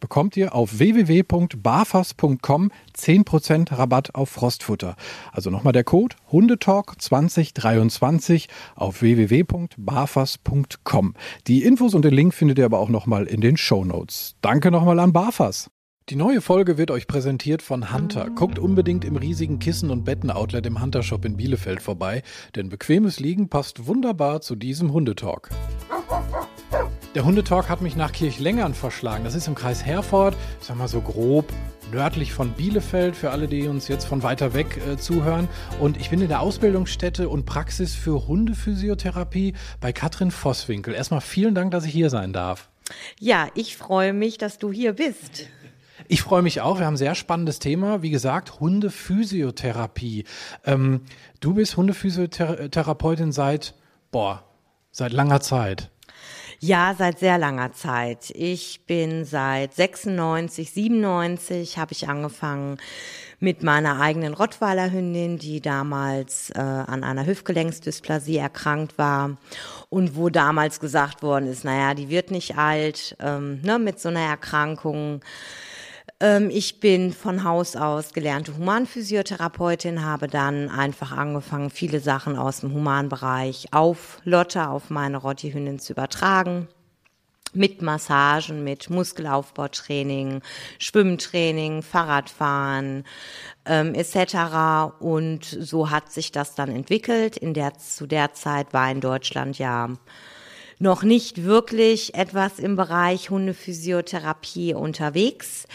bekommt ihr auf www.barfas.com 10% Rabatt auf Frostfutter. Also nochmal der Code Hundetalk 2023 auf www.barfas.com. Die Infos und den Link findet ihr aber auch nochmal in den Show Notes. Danke nochmal an Barfas. Die neue Folge wird euch präsentiert von Hunter. Guckt unbedingt im riesigen Kissen- und Betten-Outlet im Hunter Shop in Bielefeld vorbei, denn bequemes Liegen passt wunderbar zu diesem Hundetalk. Der Hundetalk hat mich nach Kirchlängern verschlagen. Das ist im Kreis Herford, ich sag mal so grob nördlich von Bielefeld, für alle, die uns jetzt von weiter weg äh, zuhören. Und ich bin in der Ausbildungsstätte und Praxis für Hundephysiotherapie bei Katrin Vosswinkel. Erstmal vielen Dank, dass ich hier sein darf. Ja, ich freue mich, dass du hier bist. Ich freue mich auch. Wir haben ein sehr spannendes Thema. Wie gesagt, Hundephysiotherapie. Ähm, du bist Hundephysiotherapeutin seit, boah, seit langer Zeit. Ja, seit sehr langer Zeit. Ich bin seit 96, 97 habe ich angefangen mit meiner eigenen Rottweiler Hündin, die damals äh, an einer Hüftgelenksdysplasie erkrankt war und wo damals gesagt worden ist, naja, die wird nicht alt, ähm, ne, mit so einer Erkrankung. Ähm, ich bin von Haus aus gelernte Humanphysiotherapeutin, habe dann einfach angefangen, viele Sachen aus dem Humanbereich auf Lotte, auf meine Rotti-Hündin zu übertragen mit Massagen, mit Muskelaufbautraining, Schwimmtraining, Fahrradfahren ähm, etc. Und so hat sich das dann entwickelt. In der zu der Zeit war in Deutschland ja noch nicht wirklich etwas im Bereich Hundephysiotherapie unterwegs.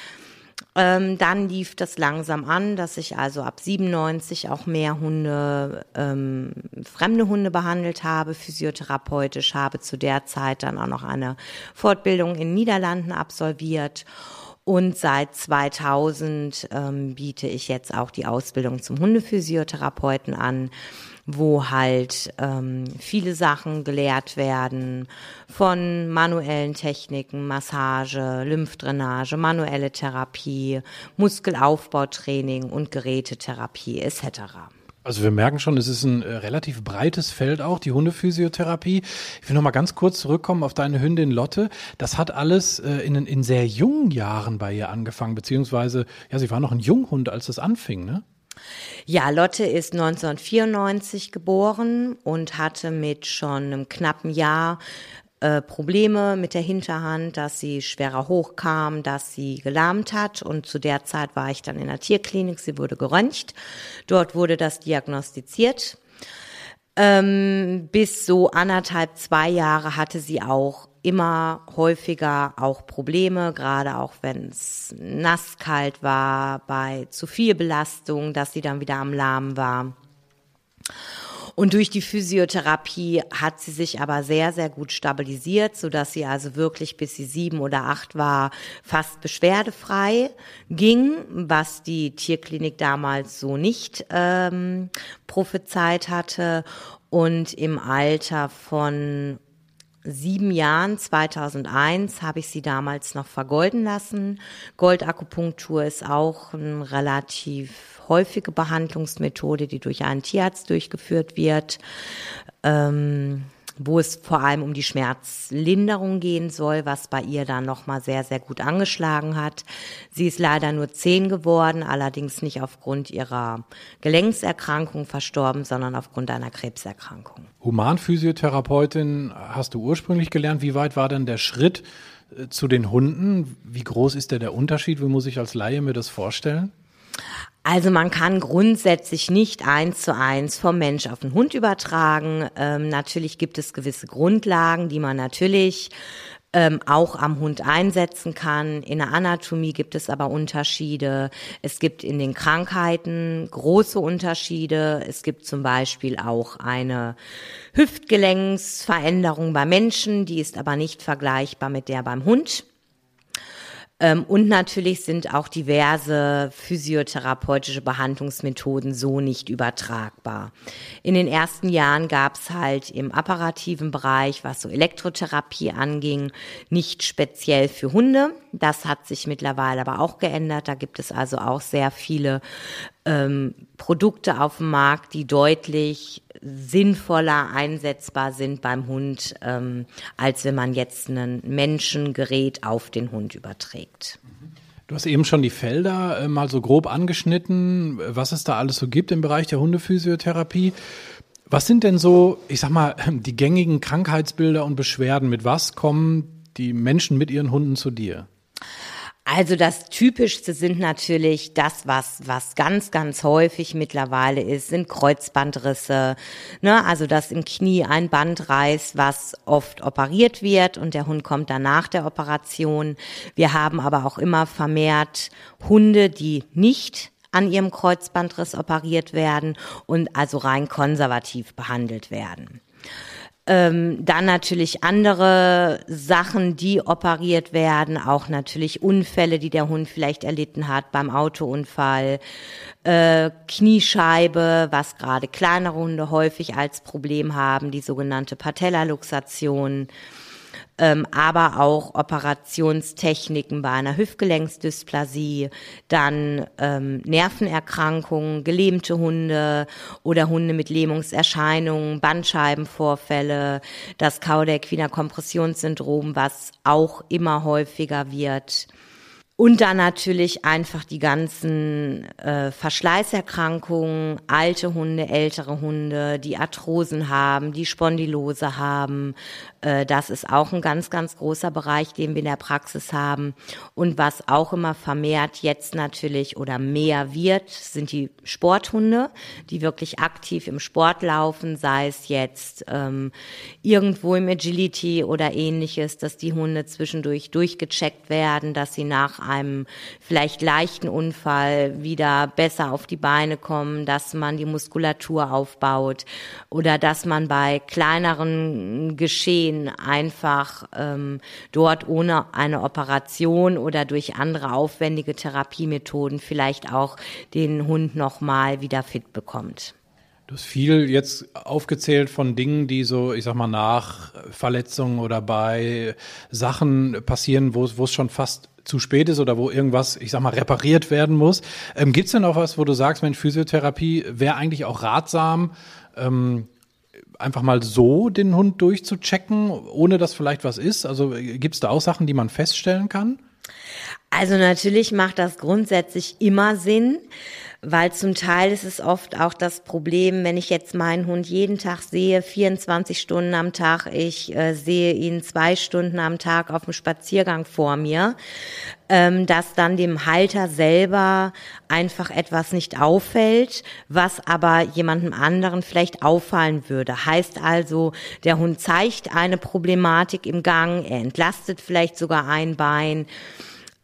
Ähm, dann lief das langsam an, dass ich also ab 97 auch mehr Hunde, ähm, fremde Hunde behandelt habe, physiotherapeutisch, habe zu der Zeit dann auch noch eine Fortbildung in Niederlanden absolviert. Und seit 2000 ähm, biete ich jetzt auch die Ausbildung zum Hundephysiotherapeuten an wo halt ähm, viele Sachen gelehrt werden von manuellen Techniken, Massage, Lymphdrainage, manuelle Therapie, Muskelaufbautraining und Gerätetherapie etc. Also wir merken schon, es ist ein äh, relativ breites Feld auch, die Hundephysiotherapie. Ich will noch mal ganz kurz zurückkommen auf deine Hündin Lotte. Das hat alles äh, in, in sehr jungen Jahren bei ihr angefangen, beziehungsweise, ja, sie war noch ein Junghund, als das anfing, ne? Ja, Lotte ist 1994 geboren und hatte mit schon einem knappen Jahr äh, Probleme mit der Hinterhand, dass sie schwerer hochkam, dass sie gelahmt hat. Und zu der Zeit war ich dann in der Tierklinik. Sie wurde geröntgt. Dort wurde das diagnostiziert. Ähm, bis so anderthalb, zwei Jahre hatte sie auch immer häufiger auch Probleme, gerade auch wenn es nass kalt war, bei zu viel Belastung, dass sie dann wieder am Lahm war. Und durch die Physiotherapie hat sie sich aber sehr, sehr gut stabilisiert, so dass sie also wirklich bis sie sieben oder acht war fast beschwerdefrei ging, was die Tierklinik damals so nicht ähm, prophezeit hatte. Und im Alter von sieben Jahren, 2001, habe ich sie damals noch vergolden lassen. Goldakupunktur ist auch eine relativ häufige Behandlungsmethode, die durch einen Tierarzt durchgeführt wird. Ähm, wo es vor allem um die Schmerzlinderung gehen soll, was bei ihr dann nochmal sehr, sehr gut angeschlagen hat. Sie ist leider nur zehn geworden, allerdings nicht aufgrund ihrer Gelenkserkrankung verstorben, sondern aufgrund einer Krebserkrankung. Humanphysiotherapeutin hast du ursprünglich gelernt. Wie weit war denn der Schritt äh, zu den Hunden. Wie groß ist der der Unterschied? Wie muss ich als Laie mir das vorstellen? Also man kann grundsätzlich nicht eins zu eins vom Mensch auf den Hund übertragen. Ähm, natürlich gibt es gewisse Grundlagen, die man natürlich ähm, auch am Hund einsetzen kann. In der Anatomie gibt es aber Unterschiede. Es gibt in den Krankheiten große Unterschiede. Es gibt zum Beispiel auch eine Hüftgelenksveränderung bei Menschen, die ist aber nicht vergleichbar mit der beim Hund. Ähm, und natürlich sind auch diverse physiotherapeutische Behandlungsmethoden so nicht übertragbar. In den ersten Jahren gab es halt im apparativen Bereich, was so Elektrotherapie anging, nicht speziell für Hunde. Das hat sich mittlerweile aber auch geändert. Da gibt es also auch sehr viele ähm, Produkte auf dem Markt, die deutlich sinnvoller einsetzbar sind beim Hund, ähm, als wenn man jetzt ein Menschengerät auf den Hund überträgt. Du hast eben schon die Felder äh, mal so grob angeschnitten, was es da alles so gibt im Bereich der Hundephysiotherapie. Was sind denn so, ich sag mal, die gängigen Krankheitsbilder und Beschwerden? Mit was kommen die Menschen mit ihren Hunden zu dir? Also das Typischste sind natürlich das, was, was ganz, ganz häufig mittlerweile ist, sind Kreuzbandrisse. Ne? Also dass im Knie ein Band reißt, was oft operiert wird und der Hund kommt dann nach der Operation. Wir haben aber auch immer vermehrt Hunde, die nicht an ihrem Kreuzbandriss operiert werden und also rein konservativ behandelt werden. Ähm, dann natürlich andere Sachen, die operiert werden, auch natürlich Unfälle, die der Hund vielleicht erlitten hat beim Autounfall, äh, Kniescheibe, was gerade kleinere Hunde häufig als Problem haben, die sogenannte Patellaluxation ähm, aber auch Operationstechniken bei einer Hüftgelenksdysplasie, dann ähm, Nervenerkrankungen, gelähmte Hunde oder Hunde mit Lähmungserscheinungen, Bandscheibenvorfälle, das Cauda-equina Kompressionssyndrom, was auch immer häufiger wird. Und dann natürlich einfach die ganzen äh, Verschleißerkrankungen, alte Hunde, ältere Hunde, die Arthrosen haben, die Spondylose haben, das ist auch ein ganz, ganz großer Bereich, den wir in der Praxis haben. Und was auch immer vermehrt jetzt natürlich oder mehr wird, sind die Sporthunde, die wirklich aktiv im Sport laufen, sei es jetzt ähm, irgendwo im Agility oder ähnliches, dass die Hunde zwischendurch durchgecheckt werden, dass sie nach einem vielleicht leichten Unfall wieder besser auf die Beine kommen, dass man die Muskulatur aufbaut oder dass man bei kleineren Geschehen Ideen einfach ähm, dort ohne eine Operation oder durch andere aufwendige Therapiemethoden vielleicht auch den Hund nochmal wieder fit bekommt. Du hast viel jetzt aufgezählt von Dingen, die so, ich sag mal, nach Verletzungen oder bei Sachen passieren, wo es schon fast zu spät ist oder wo irgendwas, ich sag mal, repariert werden muss. Ähm, Gibt es denn auch was, wo du sagst, Mensch, Physiotherapie wäre eigentlich auch ratsam, ähm, einfach mal so den Hund durchzuchecken, ohne dass vielleicht was ist? Also gibt es da auch Sachen, die man feststellen kann? Also natürlich macht das grundsätzlich immer Sinn weil zum Teil ist es oft auch das Problem, wenn ich jetzt meinen Hund jeden Tag sehe, 24 Stunden am Tag, ich äh, sehe ihn zwei Stunden am Tag auf dem Spaziergang vor mir, ähm, dass dann dem Halter selber einfach etwas nicht auffällt, was aber jemandem anderen vielleicht auffallen würde. Heißt also, der Hund zeigt eine Problematik im Gang, er entlastet vielleicht sogar ein Bein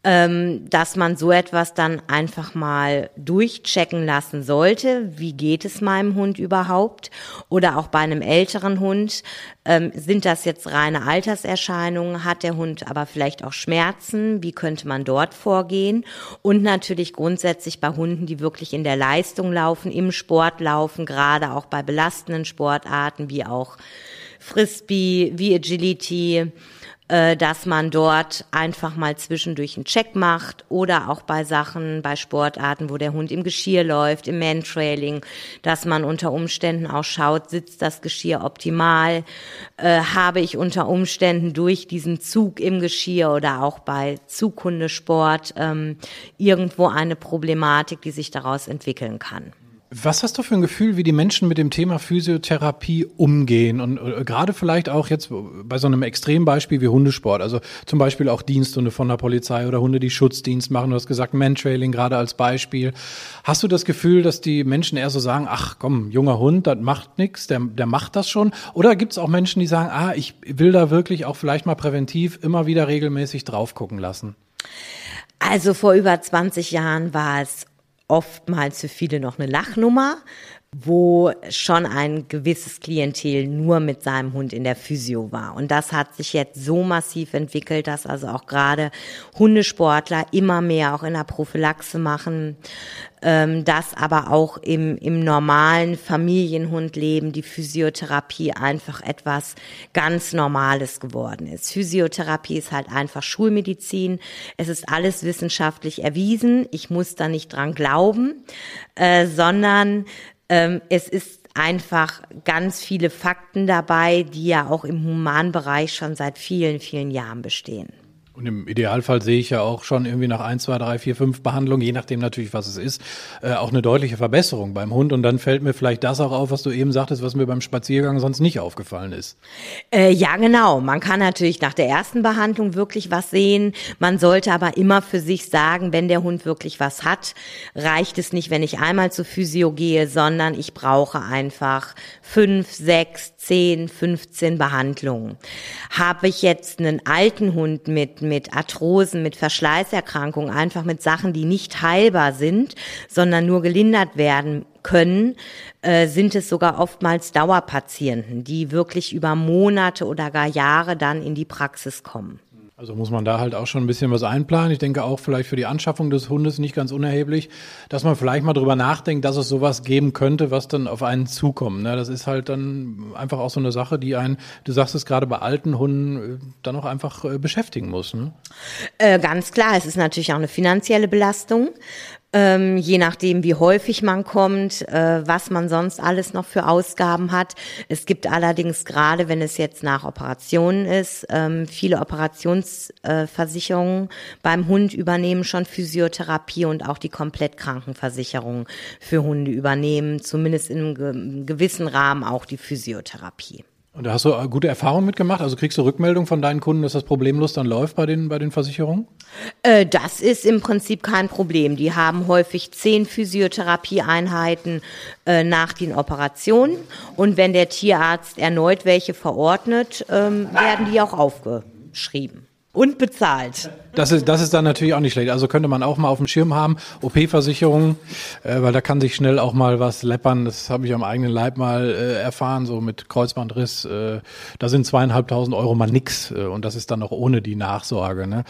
ähm, dass man so etwas dann einfach mal durchchecken lassen sollte. Wie geht es meinem Hund überhaupt? Oder auch bei einem älteren Hund, ähm, sind das jetzt reine Alterserscheinungen? Hat der Hund aber vielleicht auch Schmerzen? Wie könnte man dort vorgehen? Und natürlich grundsätzlich bei Hunden, die wirklich in der Leistung laufen, im Sport laufen, gerade auch bei belastenden Sportarten wie auch Frisbee, wie Agility, äh, dass man dort einfach mal zwischendurch einen Check macht oder auch bei Sachen, bei Sportarten, wo der Hund im Geschirr läuft, im Mantrailing, dass man unter Umständen auch schaut, sitzt das Geschirr optimal, äh, habe ich unter Umständen durch diesen Zug im Geschirr oder auch bei Zughundesport ähm, irgendwo eine Problematik, die sich daraus entwickeln kann. Was hast du für ein Gefühl, wie die Menschen mit dem Thema Physiotherapie umgehen? Und äh, gerade vielleicht auch jetzt bei so einem Extrembeispiel wie Hundesport, also zum Beispiel auch Diensthunde von der Polizei oder Hunde, die Schutzdienst machen. Du hast gesagt, Mantrailing gerade als Beispiel. Hast du das Gefühl, dass die Menschen eher so sagen, ach komm, junger Hund, das macht nichts, der, der macht das schon? Oder gibt es auch Menschen, die sagen, ah, ich will da wirklich auch vielleicht mal präventiv immer wieder regelmäßig drauf gucken lassen? Also vor über 20 Jahren war es oftmals für viele noch eine Lachnummer, wo schon ein gewisses Klientel nur mit seinem Hund in der Physio war. Und das hat sich jetzt so massiv entwickelt, dass also auch gerade Hundesportler immer mehr auch in der Prophylaxe machen, ähm, dass aber auch im, im normalen Familienhundleben die Physiotherapie einfach etwas ganz Normales geworden ist. Physiotherapie ist halt einfach Schulmedizin. Es ist alles wissenschaftlich erwiesen. Ich muss da nicht dran glauben, äh, sondern ähm, es ist einfach ganz viele Fakten dabei, die ja auch im Humanbereich schon seit vielen, vielen Jahren bestehen. Und im Idealfall sehe ich ja auch schon irgendwie nach ein, zwei, drei, vier, fünf Behandlungen, je nachdem natürlich, was es ist, äh, auch eine deutliche Verbesserung beim Hund. Und dann fällt mir vielleicht das auch auf, was du eben sagtest, was mir beim Spaziergang sonst nicht aufgefallen ist. Äh, ja, genau. Man kann natürlich nach der ersten Behandlung wirklich was sehen. Man sollte aber immer für sich sagen, wenn der Hund wirklich was hat, reicht es nicht, wenn ich einmal zur Physio gehe, sondern ich brauche einfach fünf, sechs, zehn, 15 Behandlungen. Habe ich jetzt einen alten Hund mit, mit Arthrosen, mit Verschleißerkrankungen, einfach mit Sachen, die nicht heilbar sind, sondern nur gelindert werden können, äh, sind es sogar oftmals Dauerpatienten, die wirklich über Monate oder gar Jahre dann in die Praxis kommen. Also muss man da halt auch schon ein bisschen was einplanen. Ich denke auch vielleicht für die Anschaffung des Hundes nicht ganz unerheblich, dass man vielleicht mal drüber nachdenkt, dass es sowas geben könnte, was dann auf einen zukommt. Ne? Das ist halt dann einfach auch so eine Sache, die einen, du sagst es gerade bei alten Hunden, äh, dann auch einfach äh, beschäftigen muss. Ne? Äh, ganz klar, es ist natürlich auch eine finanzielle Belastung ähm, je nachdem, wie häufig man kommt, äh, was man sonst alles noch für Ausgaben hat. Es gibt allerdings gerade, wenn es jetzt nach Operationen ist, ähm, viele Operationsversicherungen äh, beim Hund übernehmen schon Physiotherapie und auch die Komplettkrankenversicherung für Hunde übernehmen, zumindest in einem gewissen Rahmen auch die Physiotherapie. Und da hast du gute Erfahrungen mitgemacht? Also kriegst du Rückmeldung von deinen Kunden, dass das problemlos dann läuft bei den, bei den Versicherungen? Äh, das ist im Prinzip kein Problem. Die haben häufig zehn Physiotherapieeinheiten äh, nach den Operationen. Und wenn der Tierarzt erneut welche verordnet, ähm, werden die auch aufgeschrieben und bezahlt. Das ist, das ist dann natürlich auch nicht schlecht. Also könnte man auch mal auf dem Schirm haben, OP-Versicherung, äh, weil da kann sich schnell auch mal was läppern. Das habe ich am eigenen Leib mal äh, erfahren, so mit Kreuzbandriss. Äh, da sind zweieinhalbtausend Euro mal nix äh, und das ist dann noch ohne die Nachsorge. Ne?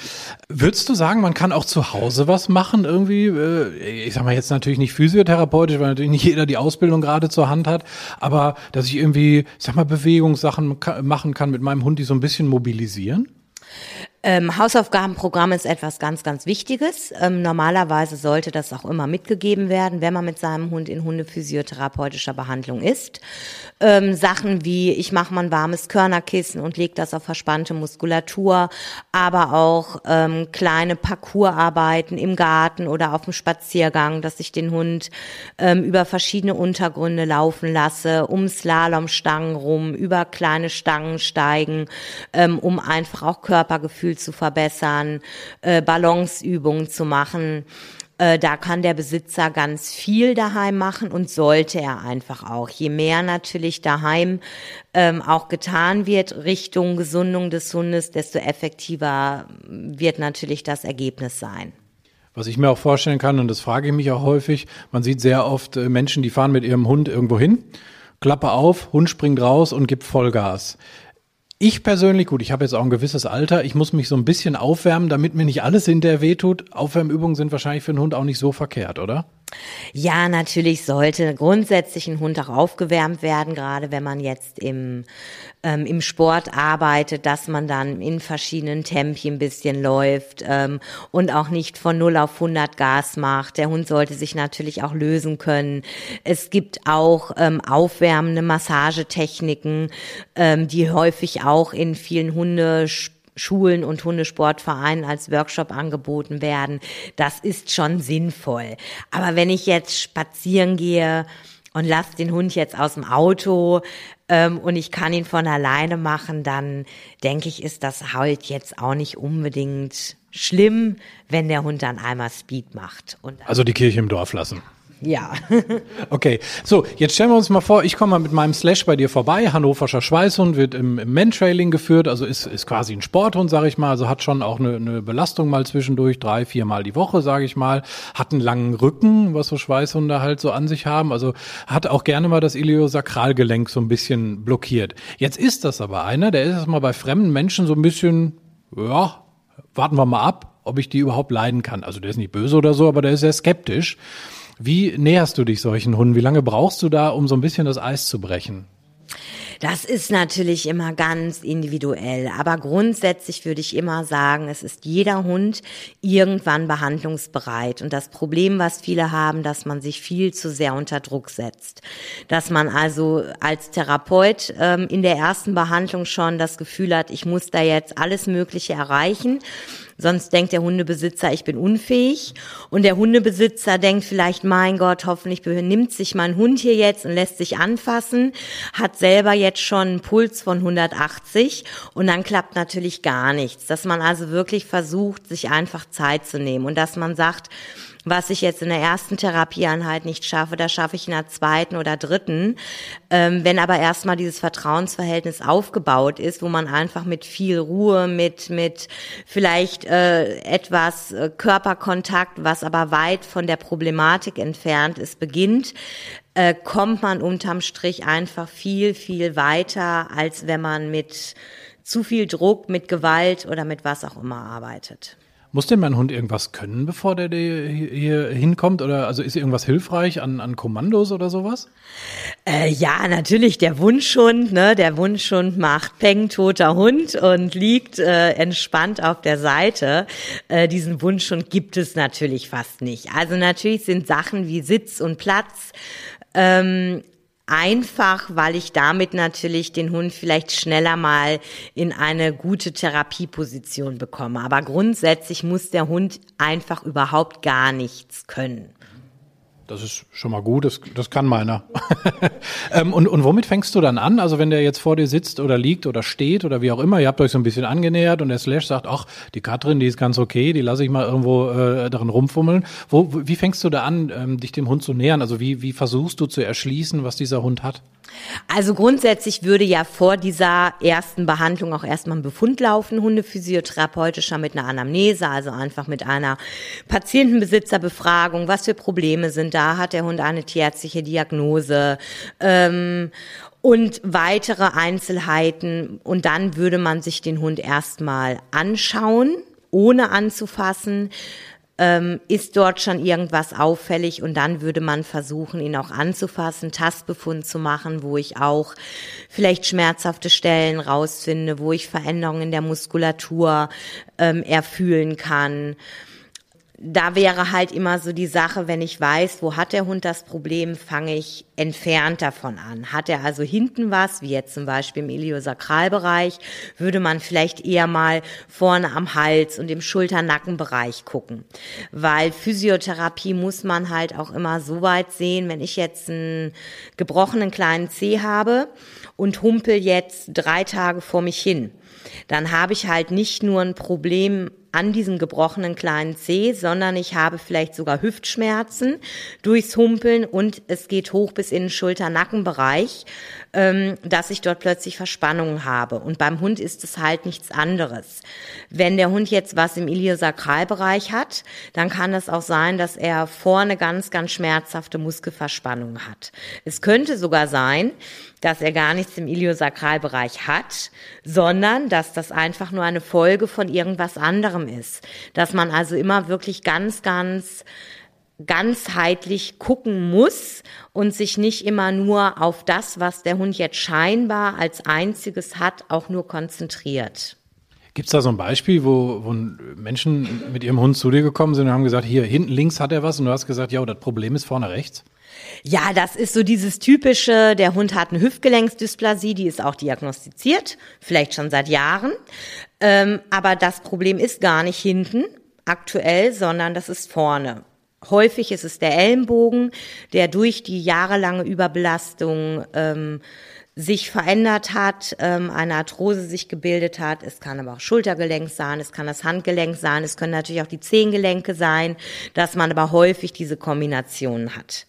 Würdest du sagen, man kann auch zu Hause was machen irgendwie? Äh, ich sag mal jetzt natürlich nicht physiotherapeutisch, weil natürlich nicht jeder die Ausbildung gerade zur Hand hat, aber dass ich irgendwie, ich sag mal, Bewegungssachen machen kann mit meinem Hund, die so ein bisschen mobilisieren? Ähm, Hausaufgabenprogramm ist etwas ganz, ganz Wichtiges. Ähm, normalerweise sollte das auch immer mitgegeben werden, wenn man mit seinem Hund in hundephysiotherapeutischer Behandlung ist. Ähm, Sachen wie, ich mache mal ein warmes Körnerkissen und lege das auf verspannte Muskulatur, aber auch ähm, kleine Parcoursarbeiten im Garten oder auf dem Spaziergang, dass ich den Hund ähm, über verschiedene Untergründe laufen lasse, um Slalomstangen rum, über kleine Stangen steigen, ähm, um einfach auch Körpergefühl Bauchgefühl zu verbessern, äh, Balanceübungen zu machen. Äh, da kann der Besitzer ganz viel daheim machen und sollte er einfach auch. Je mehr natürlich daheim ähm, auch getan wird Richtung Gesundung des Hundes, desto effektiver wird natürlich das Ergebnis sein. Was ich mir auch vorstellen kann, und das frage ich mich auch häufig, man sieht sehr oft äh, Menschen, die fahren mit ihrem Hund irgendwo hin, Klappe auf, Hund springt raus und gibt Vollgas. Ich persönlich, gut, ich habe jetzt auch ein gewisses Alter, ich muss mich so ein bisschen aufwärmen, damit mir nicht alles hinterher wehtut. Aufwärmübungen sind wahrscheinlich für einen Hund auch nicht so verkehrt, oder? Ja, natürlich sollte grundsätzlich ein Hund auch aufgewärmt werden, gerade wenn man jetzt im, ähm, im Sport arbeitet, dass man dann in verschiedenen Tempien ein bisschen läuft ähm, und auch nicht von 0 auf 100 Gas macht. Der Hund sollte sich natürlich auch lösen können. Es gibt auch ähm, aufwärmende Massagetechniken, ähm, die häufig auch in vielen Hunde Schulen und Hundesportvereinen als Workshop angeboten werden. Das ist schon sinnvoll. Aber wenn ich jetzt spazieren gehe und lasse den Hund jetzt aus dem Auto ähm, und ich kann ihn von alleine machen, dann denke ich, ist das halt jetzt auch nicht unbedingt schlimm, wenn der Hund dann einmal Speed macht. also die Kirche im Dorf lassen. Ja. okay, so, jetzt stellen wir uns mal vor, ich komme mal mit meinem Slash bei dir vorbei. Hannoverscher Schweißhund wird im, im Mantrailing geführt, also ist, ist quasi ein Sporthund, sage ich mal, also hat schon auch eine, eine Belastung mal zwischendurch, drei, viermal die Woche, sage ich mal, hat einen langen Rücken, was so Schweißhunde halt so an sich haben, also hat auch gerne mal das Iliosakralgelenk so ein bisschen blockiert. Jetzt ist das aber einer, der ist erstmal bei fremden Menschen so ein bisschen, ja, warten wir mal ab, ob ich die überhaupt leiden kann. Also der ist nicht böse oder so, aber der ist sehr skeptisch. Wie näherst du dich solchen Hunden? Wie lange brauchst du da, um so ein bisschen das Eis zu brechen? Das ist natürlich immer ganz individuell, aber grundsätzlich würde ich immer sagen, es ist jeder Hund irgendwann behandlungsbereit. Und das Problem, was viele haben, dass man sich viel zu sehr unter Druck setzt. Dass man also als Therapeut ähm, in der ersten Behandlung schon das Gefühl hat, ich muss da jetzt alles Mögliche erreichen Sonst denkt der Hundebesitzer, ich bin unfähig. Und der Hundebesitzer denkt vielleicht, mein Gott, hoffentlich nimmt sich mein Hund hier jetzt und lässt sich anfassen, hat selber jetzt schon einen Puls von 180 und dann klappt natürlich gar nichts. Dass man also wirklich versucht, sich einfach Zeit zu nehmen und dass man sagt, was ich jetzt in der ersten Therapieeinheit nicht schaffe, das schaffe ich in der zweiten oder dritten. Ähm, wenn aber erstmal dieses Vertrauensverhältnis aufgebaut ist, wo man einfach mit viel Ruhe, mit, mit vielleicht äh, etwas äh, Körperkontakt, was aber weit von der Problematik entfernt ist, beginnt, äh, kommt man unterm Strich einfach viel, viel weiter, als wenn man mit zu viel Druck, mit Gewalt oder mit was auch immer arbeitet. Muss denn mein Hund irgendwas können, bevor der hier hinkommt? Oder also ist irgendwas hilfreich an, an Kommandos oder sowas? Äh, ja, natürlich der Wunschhund. Ne? Der Wunschhund macht Peng, toter Hund und liegt äh, entspannt auf der Seite. Äh, diesen Wunschhund gibt es natürlich fast nicht. Also natürlich sind Sachen wie Sitz und Platz ähm, einfach, weil ich damit natürlich den Hund vielleicht schneller mal in eine gute Therapieposition bekomme. Aber grundsätzlich muss der Hund einfach überhaupt gar nichts können. Das ist schon mal gut, das, das kann meiner. ähm, und, und womit fängst du dann an? Also wenn der jetzt vor dir sitzt oder liegt oder steht oder wie auch immer, ihr habt euch so ein bisschen angenähert und der Slash sagt, ach, die Katrin, die ist ganz okay, die lasse ich mal irgendwo äh, darin rumfummeln. Wo, wie fängst du da an, ähm, dich dem Hund zu nähern? Also wie, wie versuchst du zu erschließen, was dieser Hund hat? Also grundsätzlich würde ja vor dieser ersten Behandlung auch erstmal ein Befund laufen, hundephysiotherapeutischer mit einer Anamnese, also einfach mit einer Patientenbesitzerbefragung, was für Probleme sind da, hat der Hund eine tierärztliche Diagnose? Ähm, und weitere Einzelheiten. Und dann würde man sich den Hund erstmal anschauen, ohne anzufassen ähm, ist dort schon irgendwas auffällig? Und dann würde man versuchen, ihn auch anzufassen, Tastbefund zu machen, wo ich auch vielleicht schmerzhafte Stellen rausfinde, wo ich Veränderungen in der Muskulatur ähm, erfühlen kann da wäre halt immer so die Sache, wenn ich weiß, wo hat der Hund das Problem, fange ich entfernt davon an. Hat er also hinten was, wie jetzt zum Beispiel im Iliosakralbereich, würde man vielleicht eher mal vorne am Hals und im Schulter-Nackenbereich gucken. Weil Physiotherapie muss man halt auch immer so weit sehen, wenn ich jetzt einen gebrochenen kleinen Zeh habe und humpel jetzt drei Tage vor mich hin, dann habe ich halt nicht nur ein Problem an diesem gebrochenen kleinen Zeh, sondern ich habe vielleicht sogar Hüftschmerzen durchs Humpeln und es geht hoch bis in den Schulter-Nackenbereich, ähm, dass ich dort plötzlich Verspannungen habe. Und beim Hund ist es halt nichts anderes. Wenn der Hund jetzt was im Iliosakralbereich hat, dann kann es auch sein, dass er vorne ganz, ganz schmerzhafte Muskelverspannungen hat. Es könnte sogar sein, dass er gar nichts im Iliosakralbereich hat, sondern dass das einfach nur eine Folge von irgendwas anderem ist. Dass man also immer wirklich ganz, ganz ganzheitlich gucken muss und sich nicht immer nur auf das, was der Hund jetzt scheinbar als einziges hat, auch nur konzentriert. Gibt es da so ein Beispiel, wo, wo Menschen mit ihrem Hund zu dir gekommen sind und haben gesagt, hier hinten links hat er was und du hast gesagt, ja, das Problem ist vorne rechts? Ja, das ist so dieses typische, der Hund hat eine Hüftgelenksdysplasie, die ist auch diagnostiziert, vielleicht schon seit Jahren. Ähm, aber das Problem ist gar nicht hinten aktuell, sondern das ist vorne. Häufig ist es der Ellenbogen, der durch die jahrelange Überbelastung ähm, sich verändert hat, ähm, eine Arthrose sich gebildet hat. Es kann aber auch Schultergelenk sein, es kann das Handgelenk sein, es können natürlich auch die Zehengelenke sein, dass man aber häufig diese Kombinationen hat.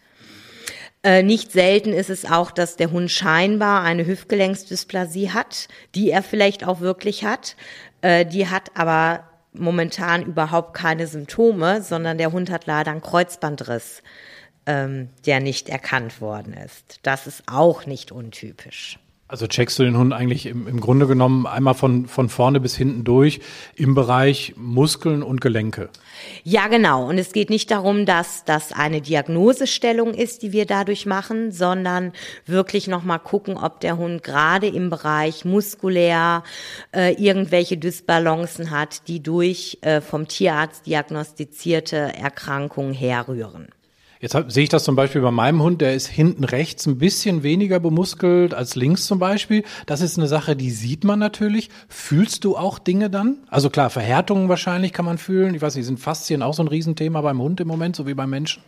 Äh, nicht selten ist es auch, dass der Hund scheinbar eine Hüftgelenksdysplasie hat, die er vielleicht auch wirklich hat. Äh, die hat aber momentan überhaupt keine Symptome, sondern der Hund hat leider einen Kreuzbandriss, ähm, der nicht erkannt worden ist. Das ist auch nicht untypisch. Also checkst du den Hund eigentlich im, im Grunde genommen einmal von, von vorne bis hinten durch im Bereich Muskeln und Gelenke. Ja, genau. Und es geht nicht darum, dass das eine Diagnosestellung ist, die wir dadurch machen, sondern wirklich nochmal gucken, ob der Hund gerade im Bereich muskulär äh, irgendwelche Dysbalancen hat, die durch äh, vom Tierarzt diagnostizierte Erkrankungen herrühren. Jetzt hab, sehe ich das zum Beispiel bei meinem Hund, der ist hinten rechts ein bisschen weniger bemuskelt als links zum Beispiel. Das ist eine Sache, die sieht man natürlich. Fühlst du auch Dinge dann? Also klar, Verhärtungen wahrscheinlich kann man fühlen. Ich weiß nicht, sind Faszien auch so ein Riesenthema beim Hund im Moment, so wie beim Menschen?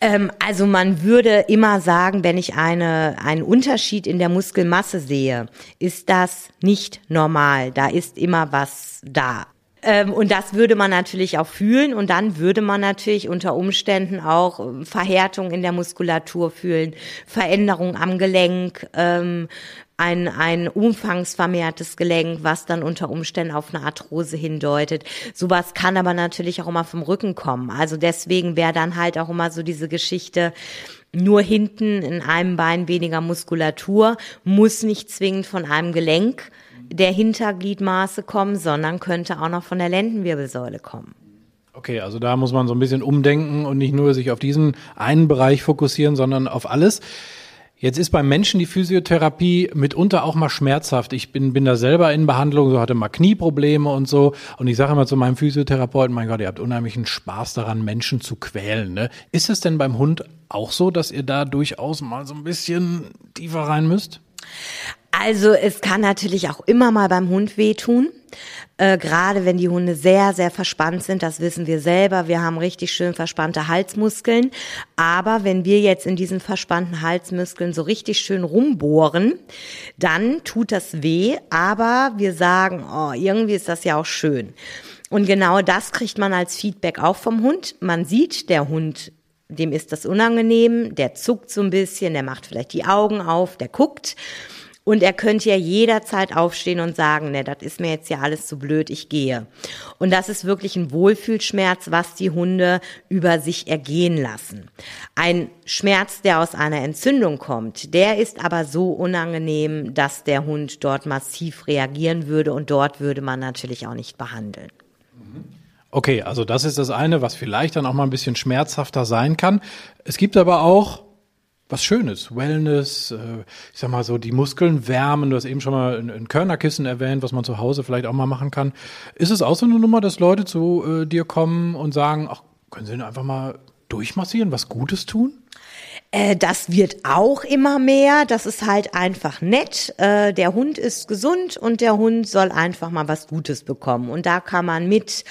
Ähm, also man würde immer sagen, wenn ich eine, einen Unterschied in der Muskelmasse sehe, ist das nicht normal. Da ist immer was da. Ähm, und das würde man natürlich auch fühlen und dann würde man natürlich unter Umständen auch ähm, Verhärtung in der Muskulatur fühlen, Veränderung am Gelenk, ähm, ein, ein umfangsvermehrtes Gelenk, was dann unter Umständen auf eine Arthrose hindeutet. Sowas kann aber natürlich auch immer vom Rücken kommen. Also deswegen wäre dann halt auch immer so diese Geschichte, nur hinten in einem Bein weniger Muskulatur, muss nicht zwingend von einem Gelenk der Hintergliedmaße kommen, sondern könnte auch noch von der Lendenwirbelsäule kommen. Okay, also da muss man so ein bisschen umdenken und nicht nur sich auf diesen einen Bereich fokussieren, sondern auf alles. Jetzt ist beim Menschen die Physiotherapie mitunter auch mal schmerzhaft. Ich bin, bin da selber in Behandlung, so hatte mal Knieprobleme und so. Und ich sage immer zu meinem Physiotherapeuten, mein Gott, ihr habt unheimlichen Spaß daran, Menschen zu quälen. Ne? Ist es denn beim Hund auch so, dass ihr da durchaus mal so ein bisschen tiefer rein müsst? Also es kann natürlich auch immer mal beim Hund wehtun. Äh, Gerade wenn die Hunde sehr, sehr verspannt sind, das wissen wir selber. Wir haben richtig schön verspannte Halsmuskeln. Aber wenn wir jetzt in diesen verspannten Halsmuskeln so richtig schön rumbohren, dann tut das weh. Aber wir sagen, oh, irgendwie ist das ja auch schön. Und genau das kriegt man als Feedback auch vom Hund. Man sieht, der Hund dem ist das unangenehm, der zuckt so ein bisschen, der macht vielleicht die Augen auf, der guckt. Und er könnte ja jederzeit aufstehen und sagen, ne, das ist mir jetzt ja alles zu blöd, ich gehe. Und das ist wirklich ein Wohlfühlschmerz, was die Hunde über sich ergehen lassen. Ein Schmerz, der aus einer Entzündung kommt, der ist aber so unangenehm, dass der Hund dort massiv reagieren würde und dort würde man natürlich auch nicht behandeln. Okay, also das ist das eine, was vielleicht dann auch mal ein bisschen schmerzhafter sein kann. Es gibt aber auch was Schönes, Wellness, äh, ich sag mal so, die Muskeln wärmen. Du hast eben schon mal ein, Körnerkissen erwähnt, was man zu Hause vielleicht auch mal machen kann. Ist es auch so eine Nummer, dass Leute zu äh, dir kommen und sagen, ach, können Sie denn einfach mal durchmassieren, was Gutes tun? Äh, das wird auch immer mehr. Das ist halt einfach nett. Äh, der Hund ist gesund und der Hund soll einfach mal was Gutes bekommen. Und da kann man mit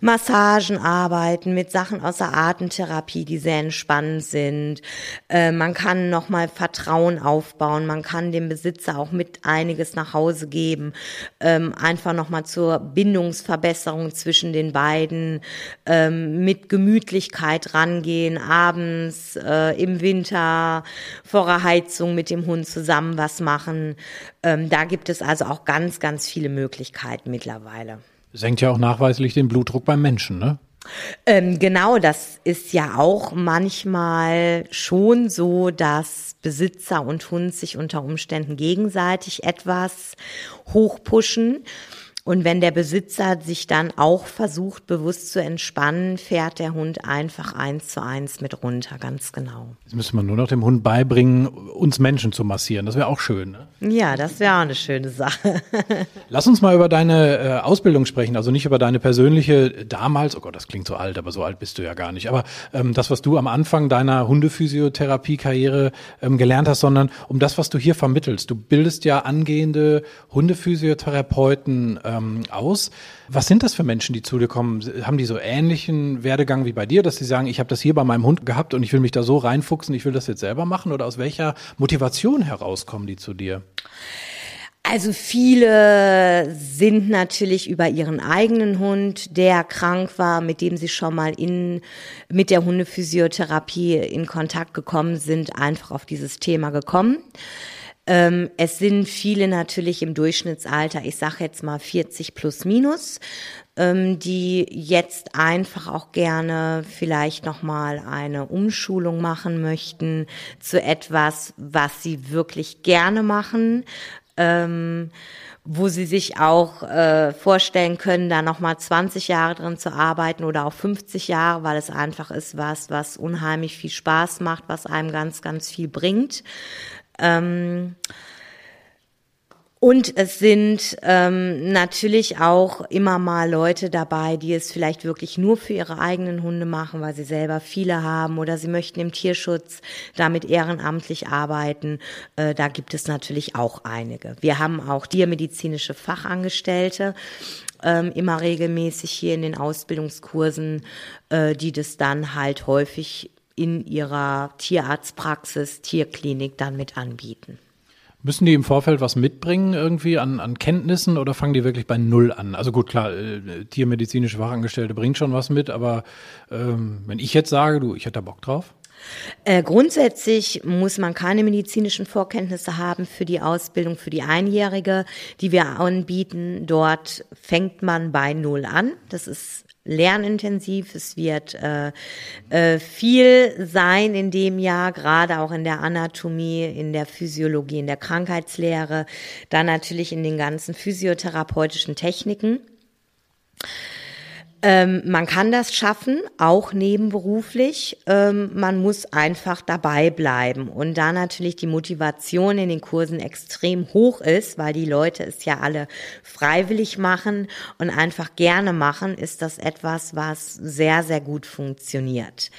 Massagen arbeiten, mit Sachen aus der Atemtherapie, die sehr entspannend sind. Äh, man kann nochmal Vertrauen aufbauen. Man kann dem Besitzer auch mit einiges nach Hause geben. Ähm, einfach nochmal zur Bindungsverbesserung zwischen den beiden. Ähm, mit Gemütlichkeit rangehen, abends, im Winter Winter vor der Heizung mit dem Hund zusammen was machen. Ähm, da gibt es also auch ganz, ganz viele Möglichkeiten mittlerweile. Senkt ja auch nachweislich den Blutdruck beim Menschen, ne? Ähm, genau, das ist ja auch manchmal schon so, dass Besitzer und Hund sich unter Umständen gegenseitig etwas hochpushen. Und wenn der Besitzer sich dann auch versucht, bewusst zu entspannen, fährt der Hund einfach eins zu eins mit runter, ganz genau. Jetzt müsste man nur noch dem Hund beibringen, uns Menschen zu massieren. Das wäre auch schön. Ne? Ja, das wäre auch eine schöne Sache. Lass uns mal über deine äh, Ausbildung sprechen, also nicht über deine persönliche damals, oh Gott, das klingt so alt, aber so alt bist du ja gar nicht. Aber ähm, das, was du am Anfang deiner Hundephysiotherapie-Karriere ähm, gelernt hast, sondern um das, was du hier vermittelst. Du bildest ja angehende Hundephysiotherapeuten äh, ähm, aus. Was sind das für Menschen, die zu dir kommen? Haben die so ähnlichen Werdegang wie bei dir, dass sie sagen, ich habe das hier bei meinem Hund gehabt und ich will mich da so reinfuchsen, ich will das jetzt selber machen? Oder aus welcher Motivation heraus kommen die zu dir? Also viele sind natürlich über ihren eigenen Hund, der krank war, mit dem sie schon mal in, mit der Hundephysiotherapie in Kontakt gekommen sind, einfach auf dieses Thema gekommen. Ähm, es sind viele natürlich im Durchschnittsalter, ich sage jetzt mal 40 plus minus, ähm, die jetzt einfach auch gerne vielleicht nochmal eine Umschulung machen möchten zu etwas, was sie wirklich gerne machen. Ähm, wo sie sich auch äh, vorstellen können, da nochmal 20 Jahre drin zu arbeiten oder auch 50 Jahre, weil es einfach ist was, was unheimlich viel Spaß macht, was einem ganz, ganz viel bringt. Ähm, und es sind ähm, natürlich auch immer mal Leute dabei, die es vielleicht wirklich nur für ihre eigenen Hunde machen, weil sie selber viele haben oder sie möchten im Tierschutz damit ehrenamtlich arbeiten. Äh, da gibt es natürlich auch einige. Wir haben auch tiermedizinische Fachangestellte ähm, immer regelmäßig hier in den Ausbildungskursen, äh, die das dann halt häufig in ihrer Tierarztpraxis, Tierklinik dann mit anbieten. Müssen die im Vorfeld was mitbringen irgendwie an, an Kenntnissen oder fangen die wirklich bei Null an? Also gut, klar, äh, tiermedizinische Fachangestellte bringen schon was mit, aber ähm, wenn ich jetzt sage, du, ich hätte da Bock drauf? Äh, grundsätzlich muss man keine medizinischen Vorkenntnisse haben für die Ausbildung für die Einjährige, die wir anbieten. Dort fängt man bei Null an. Das ist lernintensiv. Es wird äh, äh, viel sein in dem Jahr, gerade auch in der Anatomie, in der Physiologie, in der Krankheitslehre, dann natürlich in den ganzen physiotherapeutischen Techniken. Ähm, man kann das schaffen, auch nebenberuflich. Ähm, man muss einfach dabei bleiben. Und da natürlich die Motivation in den Kursen extrem hoch ist, weil die Leute es ja alle freiwillig machen und einfach gerne machen, ist das etwas, was sehr, sehr gut funktioniert.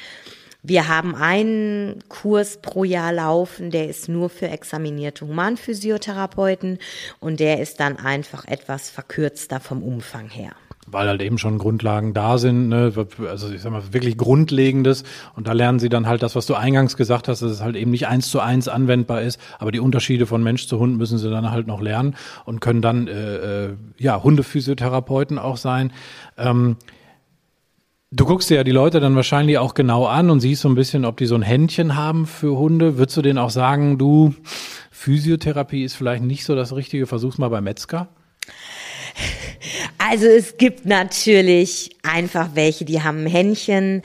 Wir haben einen Kurs pro Jahr laufen, der ist nur für examinierte Humanphysiotherapeuten und der ist dann einfach etwas verkürzter vom Umfang her weil halt eben schon Grundlagen da sind, ne? also ich sag mal wirklich Grundlegendes und da lernen sie dann halt das, was du eingangs gesagt hast, dass es halt eben nicht eins zu eins anwendbar ist, aber die Unterschiede von Mensch zu Hund müssen sie dann halt noch lernen und können dann äh, äh, ja Hundephysiotherapeuten auch sein. Ähm, Du guckst dir ja die Leute dann wahrscheinlich auch genau an und siehst so ein bisschen, ob die so ein Händchen haben für Hunde. Würdest du denen auch sagen, du, Physiotherapie ist vielleicht nicht so das Richtige, versuch's mal bei Metzger? Also es gibt natürlich einfach welche, die haben ein Händchen,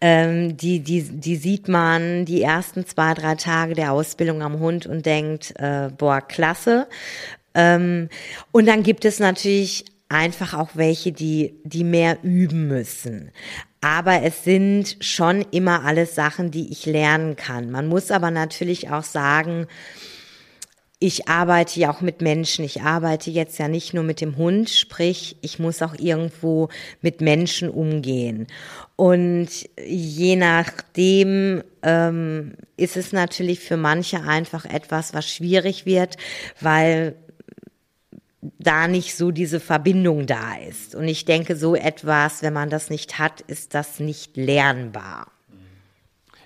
ähm, die, die, die sieht man die ersten zwei, drei Tage der Ausbildung am Hund und denkt, äh, boah, klasse. Ähm, und dann gibt es natürlich einfach auch welche, die, die mehr üben müssen. Aber es sind schon immer alles Sachen, die ich lernen kann. Man muss aber natürlich auch sagen, ich arbeite ja auch mit Menschen. Ich arbeite jetzt ja nicht nur mit dem Hund, sprich, ich muss auch irgendwo mit Menschen umgehen. Und je nachdem ähm, ist es natürlich für manche einfach etwas, was schwierig wird, weil da nicht so diese Verbindung da ist. Und ich denke, so etwas, wenn man das nicht hat, ist das nicht lernbar.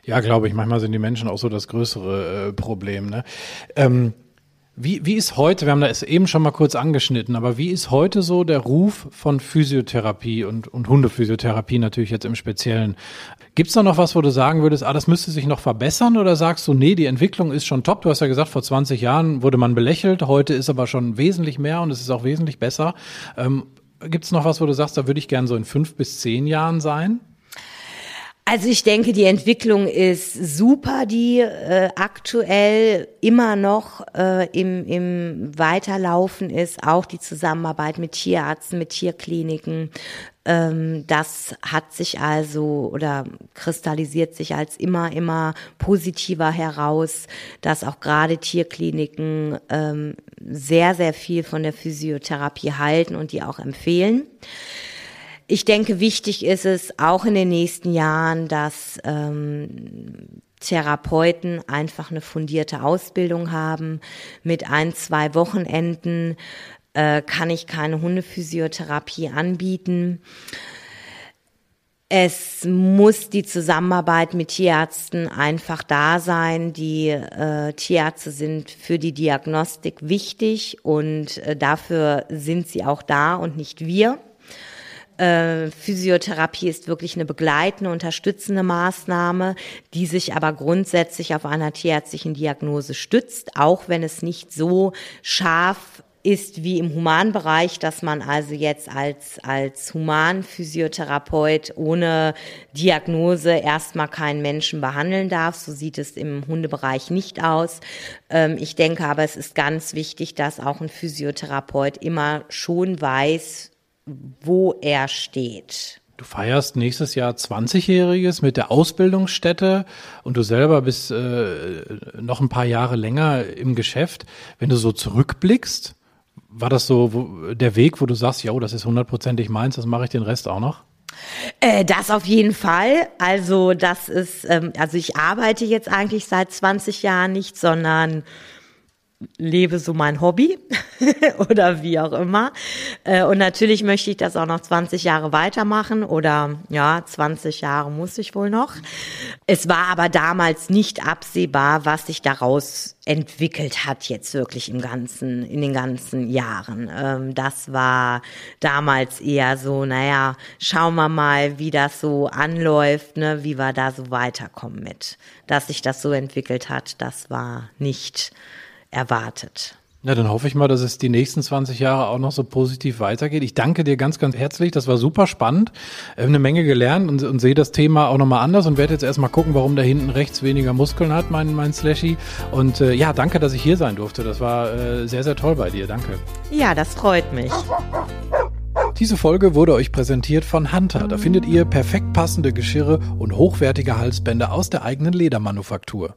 Ja, glaube ich. Manchmal sind die Menschen auch so das größere äh, Problem. Ne? Ähm wie, wie ist heute, wir haben das eben schon mal kurz angeschnitten, aber wie ist heute so der Ruf von Physiotherapie und, und Hundephysiotherapie natürlich jetzt im Speziellen? Gibt es da noch was, wo du sagen würdest, ah, das müsste sich noch verbessern oder sagst du, nee, die Entwicklung ist schon top? Du hast ja gesagt, vor 20 Jahren wurde man belächelt, heute ist aber schon wesentlich mehr und es ist auch wesentlich besser. Ähm, Gibt es noch was, wo du sagst, da würde ich gern so in fünf bis zehn Jahren sein? Also ich denke, die Entwicklung ist super, die äh, aktuell immer noch äh, im, im Weiterlaufen ist, auch die Zusammenarbeit mit Tierärzten, mit Tierkliniken. Ähm, das hat sich also oder kristallisiert sich als immer, immer positiver heraus, dass auch gerade Tierkliniken ähm, sehr, sehr viel von der Physiotherapie halten und die auch empfehlen. Ich denke, wichtig ist es auch in den nächsten Jahren, dass ähm, Therapeuten einfach eine fundierte Ausbildung haben. Mit ein, zwei Wochenenden äh, kann ich keine Hundephysiotherapie anbieten. Es muss die Zusammenarbeit mit Tierärzten einfach da sein. Die äh, Tierärzte sind für die Diagnostik wichtig und äh, dafür sind sie auch da und nicht wir. Äh, Physiotherapie ist wirklich eine begleitende, unterstützende Maßnahme, die sich aber grundsätzlich auf einer tierärztlichen Diagnose stützt, auch wenn es nicht so scharf ist wie im Humanbereich, dass man also jetzt als, als Humanphysiotherapeut ohne Diagnose erstmal keinen Menschen behandeln darf. So sieht es im Hundebereich nicht aus. Ähm, ich denke aber, es ist ganz wichtig, dass auch ein Physiotherapeut immer schon weiß, wo er steht. Du feierst nächstes Jahr 20-Jähriges mit der Ausbildungsstätte und du selber bist äh, noch ein paar Jahre länger im Geschäft. Wenn du so zurückblickst, war das so wo, der Weg, wo du sagst, ja, das ist hundertprozentig meins, das mache ich den Rest auch noch? Äh, das auf jeden Fall. Also das ist, ähm, also ich arbeite jetzt eigentlich seit 20 Jahren nicht, sondern lebe so mein Hobby oder wie auch immer. Äh, und natürlich möchte ich das auch noch 20 Jahre weitermachen oder ja, 20 Jahre muss ich wohl noch. Es war aber damals nicht absehbar, was sich daraus entwickelt hat jetzt wirklich im ganzen, in den ganzen Jahren. Ähm, das war damals eher so, naja, schauen wir mal, wie das so anläuft, ne, wie wir da so weiterkommen mit. Dass sich das so entwickelt hat, das war nicht erwartet. Ja, dann hoffe ich mal, dass es die nächsten 20 Jahre auch noch so positiv weitergeht. Ich danke dir ganz, ganz herzlich. Das war super spannend. Ich eine Menge gelernt und, und sehe das Thema auch nochmal anders und werde jetzt erstmal gucken, warum da hinten rechts weniger Muskeln hat, mein, mein Slashy. Und äh, ja, danke, dass ich hier sein durfte. Das war äh, sehr, sehr toll bei dir. Danke. Ja, das freut mich. Diese Folge wurde euch präsentiert von Hunter. Da findet ihr perfekt passende Geschirre und hochwertige Halsbänder aus der eigenen Ledermanufaktur.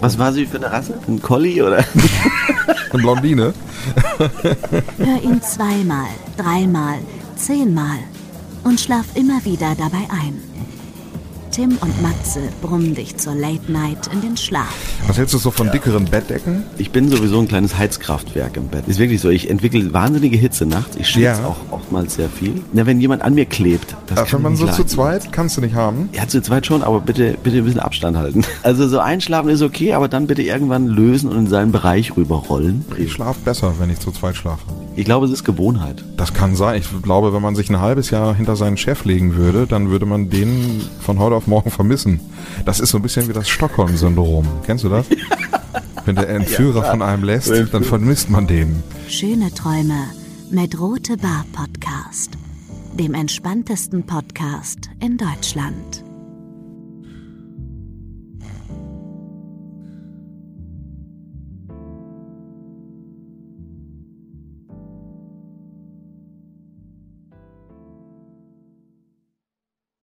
Was war sie für eine Rasse? Ein Collie oder? Eine Blondine. Hör ihn zweimal, dreimal, zehnmal und schlaf immer wieder dabei ein. Tim und Matze brummen dich zur Late Night in den Schlaf. Was hältst du so von dickeren Bettdecken? Ich bin sowieso ein kleines Heizkraftwerk im Bett. Ist wirklich so. Ich entwickle wahnsinnige Hitze nachts. Ich schwitze ja. auch oftmals sehr viel. Na, wenn jemand an mir klebt, das Ach, Wenn man so leiden. zu zweit, kannst du nicht haben. Ja, zu zweit schon, aber bitte, bitte ein bisschen Abstand halten. Also so einschlafen ist okay, aber dann bitte irgendwann lösen und in seinen Bereich rüberrollen. Ich schlafe besser, wenn ich zu zweit schlafe. Ich glaube, es ist Gewohnheit. Das kann sein. Ich glaube, wenn man sich ein halbes Jahr hinter seinen Chef legen würde, dann würde man den von heute auf morgen vermissen. Das ist so ein bisschen wie das Stockholm-Syndrom. Kennst du das? Wenn der Entführer ja, von einem lässt, dann vermisst man den. Schöne Träume mit Rote Bar Podcast, dem entspanntesten Podcast in Deutschland.